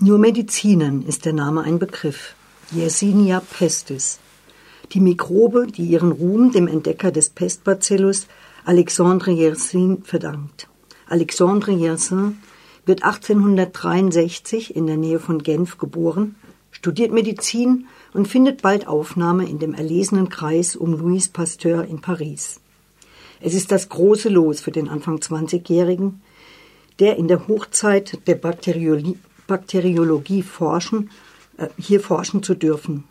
Nur Medizinern ist der Name ein Begriff. Yersinia pestis. Die Mikrobe, die ihren Ruhm dem Entdecker des Pestbacillus Alexandre Yersin verdankt. Alexandre Yersin wird 1863 in der Nähe von Genf geboren, studiert Medizin und findet bald Aufnahme in dem erlesenen Kreis um Louis Pasteur in Paris. Es ist das große Los für den Anfang 20-Jährigen, der in der Hochzeit der Bakteriologie, Bakteriologie forschen, äh, hier forschen zu dürfen.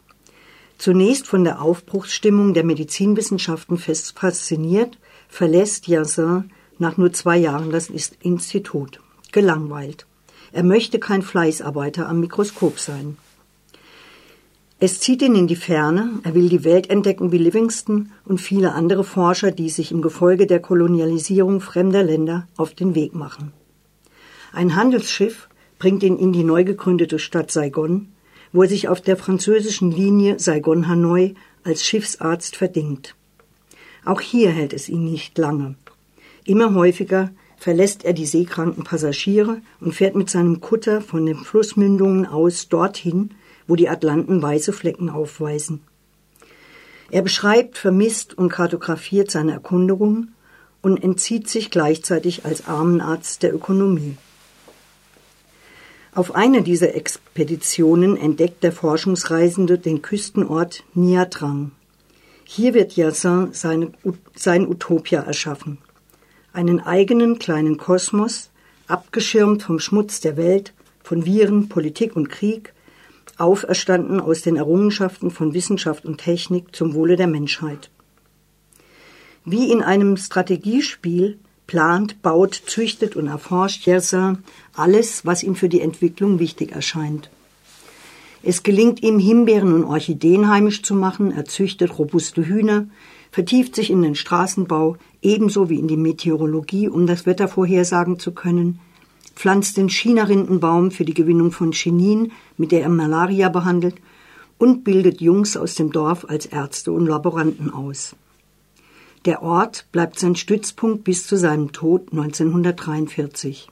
Zunächst von der Aufbruchsstimmung der Medizinwissenschaften fest fasziniert, verlässt Yazin nach nur zwei Jahren das Institut. Gelangweilt. Er möchte kein Fleißarbeiter am Mikroskop sein. Es zieht ihn in die Ferne, er will die Welt entdecken wie Livingston und viele andere Forscher, die sich im Gefolge der Kolonialisierung fremder Länder auf den Weg machen. Ein Handelsschiff bringt ihn in die neu gegründete Stadt Saigon, wo er sich auf der französischen Linie Saigon-Hanoi als Schiffsarzt verdingt. Auch hier hält es ihn nicht lange. Immer häufiger verlässt er die seekranken Passagiere und fährt mit seinem Kutter von den Flussmündungen aus dorthin, wo die Atlanten weiße Flecken aufweisen. Er beschreibt, vermisst und kartografiert seine Erkunderungen und entzieht sich gleichzeitig als Armenarzt der Ökonomie. Auf einer dieser Expeditionen entdeckt der Forschungsreisende den Küstenort Niatrang. Hier wird Yassin seine, sein Utopia erschaffen. Einen eigenen kleinen Kosmos, abgeschirmt vom Schmutz der Welt, von Viren, Politik und Krieg, auferstanden aus den Errungenschaften von Wissenschaft und Technik zum Wohle der Menschheit. Wie in einem Strategiespiel plant, baut, züchtet und erforscht Yersin alles, was ihm für die Entwicklung wichtig erscheint. Es gelingt ihm, Himbeeren und Orchideen heimisch zu machen, er züchtet robuste Hühner, vertieft sich in den Straßenbau, ebenso wie in die Meteorologie, um das Wetter vorhersagen zu können, pflanzt den China-Rindenbaum für die Gewinnung von Chinin, mit der er Malaria behandelt, und bildet Jungs aus dem Dorf als Ärzte und Laboranten aus. Der Ort bleibt sein Stützpunkt bis zu seinem Tod 1943.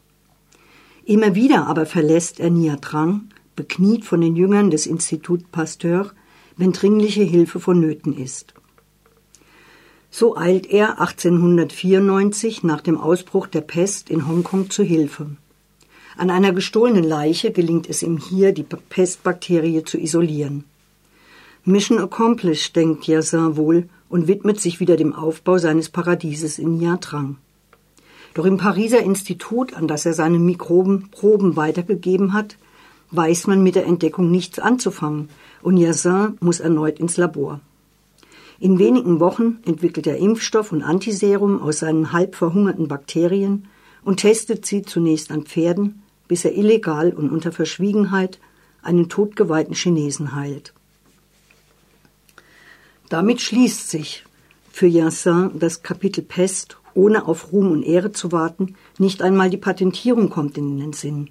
Immer wieder aber verlässt er Niatrang, bekniet von den Jüngern des Institut Pasteur, wenn dringliche Hilfe vonnöten ist. So eilt er 1894 nach dem Ausbruch der Pest in Hongkong zu Hilfe. An einer gestohlenen Leiche gelingt es ihm hier, die Pestbakterie zu isolieren. Mission accomplished, denkt Yazin wohl und widmet sich wieder dem Aufbau seines Paradieses in Niatrang. Doch im Pariser Institut, an das er seine Mikrobenproben weitergegeben hat, weiß man mit der Entdeckung nichts anzufangen und Yazin muss erneut ins Labor. In wenigen Wochen entwickelt er Impfstoff und Antiserum aus seinen halb verhungerten Bakterien und testet sie zunächst an Pferden, bis er illegal und unter Verschwiegenheit einen totgeweihten Chinesen heilt. Damit schließt sich für Yassin das Kapitel Pest, ohne auf Ruhm und Ehre zu warten, nicht einmal die Patentierung kommt in den Sinn.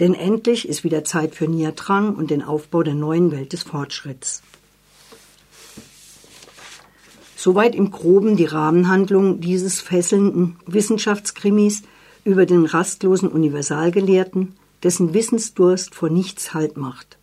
Denn endlich ist wieder Zeit für Niatrang und den Aufbau der neuen Welt des Fortschritts. Soweit im Groben die Rahmenhandlung dieses fesselnden Wissenschaftskrimis über den rastlosen Universalgelehrten, dessen Wissensdurst vor nichts Halt macht.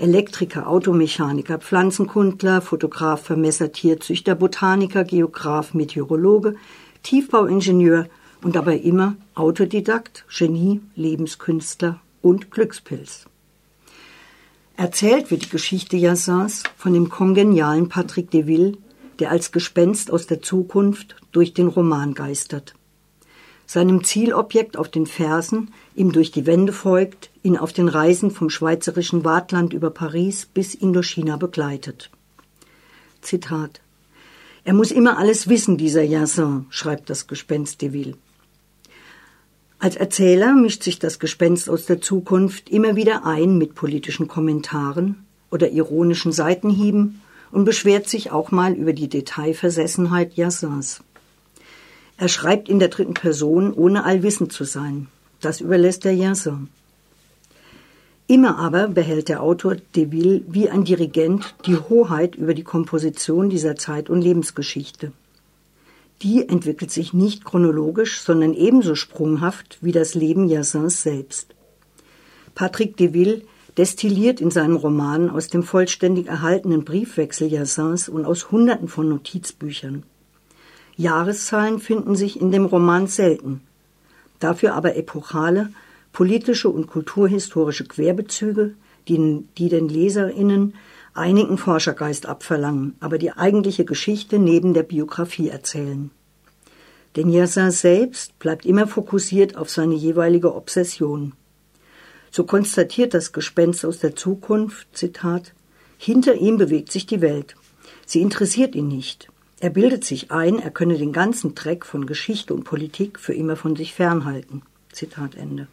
Elektriker, Automechaniker, Pflanzenkundler, Fotograf, Vermesser, Tierzüchter, Botaniker, Geograf, Meteorologe, Tiefbauingenieur und dabei immer Autodidakt, Genie, Lebenskünstler und Glückspilz. Erzählt wird die Geschichte Yassins von dem kongenialen Patrick Deville, der als Gespenst aus der Zukunft durch den Roman geistert seinem Zielobjekt auf den Fersen, ihm durch die Wände folgt, ihn auf den Reisen vom schweizerischen Wartland über Paris bis Indochina begleitet. Zitat Er muss immer alles wissen, dieser Yassin, schreibt das Gespenst de Ville. Als Erzähler mischt sich das Gespenst aus der Zukunft immer wieder ein mit politischen Kommentaren oder ironischen Seitenhieben und beschwert sich auch mal über die Detailversessenheit Yassins. Er schreibt in der dritten Person, ohne allwissend zu sein. Das überlässt der Janson. Immer aber behält der Autor Deville wie ein Dirigent die Hoheit über die Komposition dieser Zeit- und Lebensgeschichte. Die entwickelt sich nicht chronologisch, sondern ebenso sprunghaft wie das Leben Yassins selbst. Patrick Deville destilliert in seinen Romanen aus dem vollständig erhaltenen Briefwechsel Yassins und aus Hunderten von Notizbüchern. Jahreszahlen finden sich in dem Roman selten, dafür aber epochale, politische und kulturhistorische Querbezüge, die, die den LeserInnen einigen Forschergeist abverlangen, aber die eigentliche Geschichte neben der Biografie erzählen. Denn Yassin selbst bleibt immer fokussiert auf seine jeweilige Obsession. So konstatiert das Gespenst aus der Zukunft, Zitat, hinter ihm bewegt sich die Welt. Sie interessiert ihn nicht. Er bildet sich ein, er könne den ganzen Dreck von Geschichte und Politik für immer von sich fernhalten. Zitat Ende.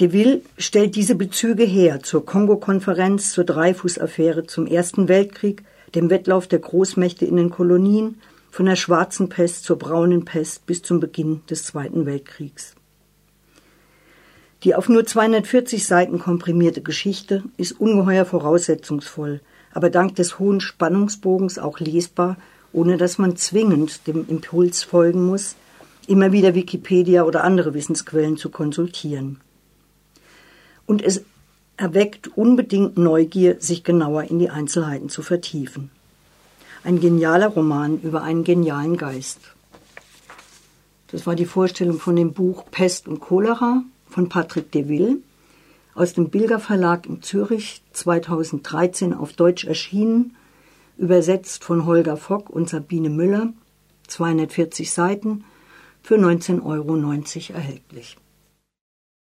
De Ville stellt diese Bezüge her zur Kongo-Konferenz, zur Dreyfus-Affäre, zum Ersten Weltkrieg, dem Wettlauf der Großmächte in den Kolonien, von der schwarzen Pest zur braunen Pest bis zum Beginn des Zweiten Weltkriegs. Die auf nur 240 Seiten komprimierte Geschichte ist ungeheuer voraussetzungsvoll, aber dank des hohen Spannungsbogens auch lesbar, ohne dass man zwingend dem Impuls folgen muss, immer wieder Wikipedia oder andere Wissensquellen zu konsultieren. Und es erweckt unbedingt Neugier, sich genauer in die Einzelheiten zu vertiefen. Ein genialer Roman über einen genialen Geist. Das war die Vorstellung von dem Buch Pest und Cholera von Patrick Deville aus dem Bilger Verlag in Zürich 2013 auf Deutsch erschienen, übersetzt von Holger Fock und Sabine Müller, 240 Seiten, für 19,90 Euro erhältlich.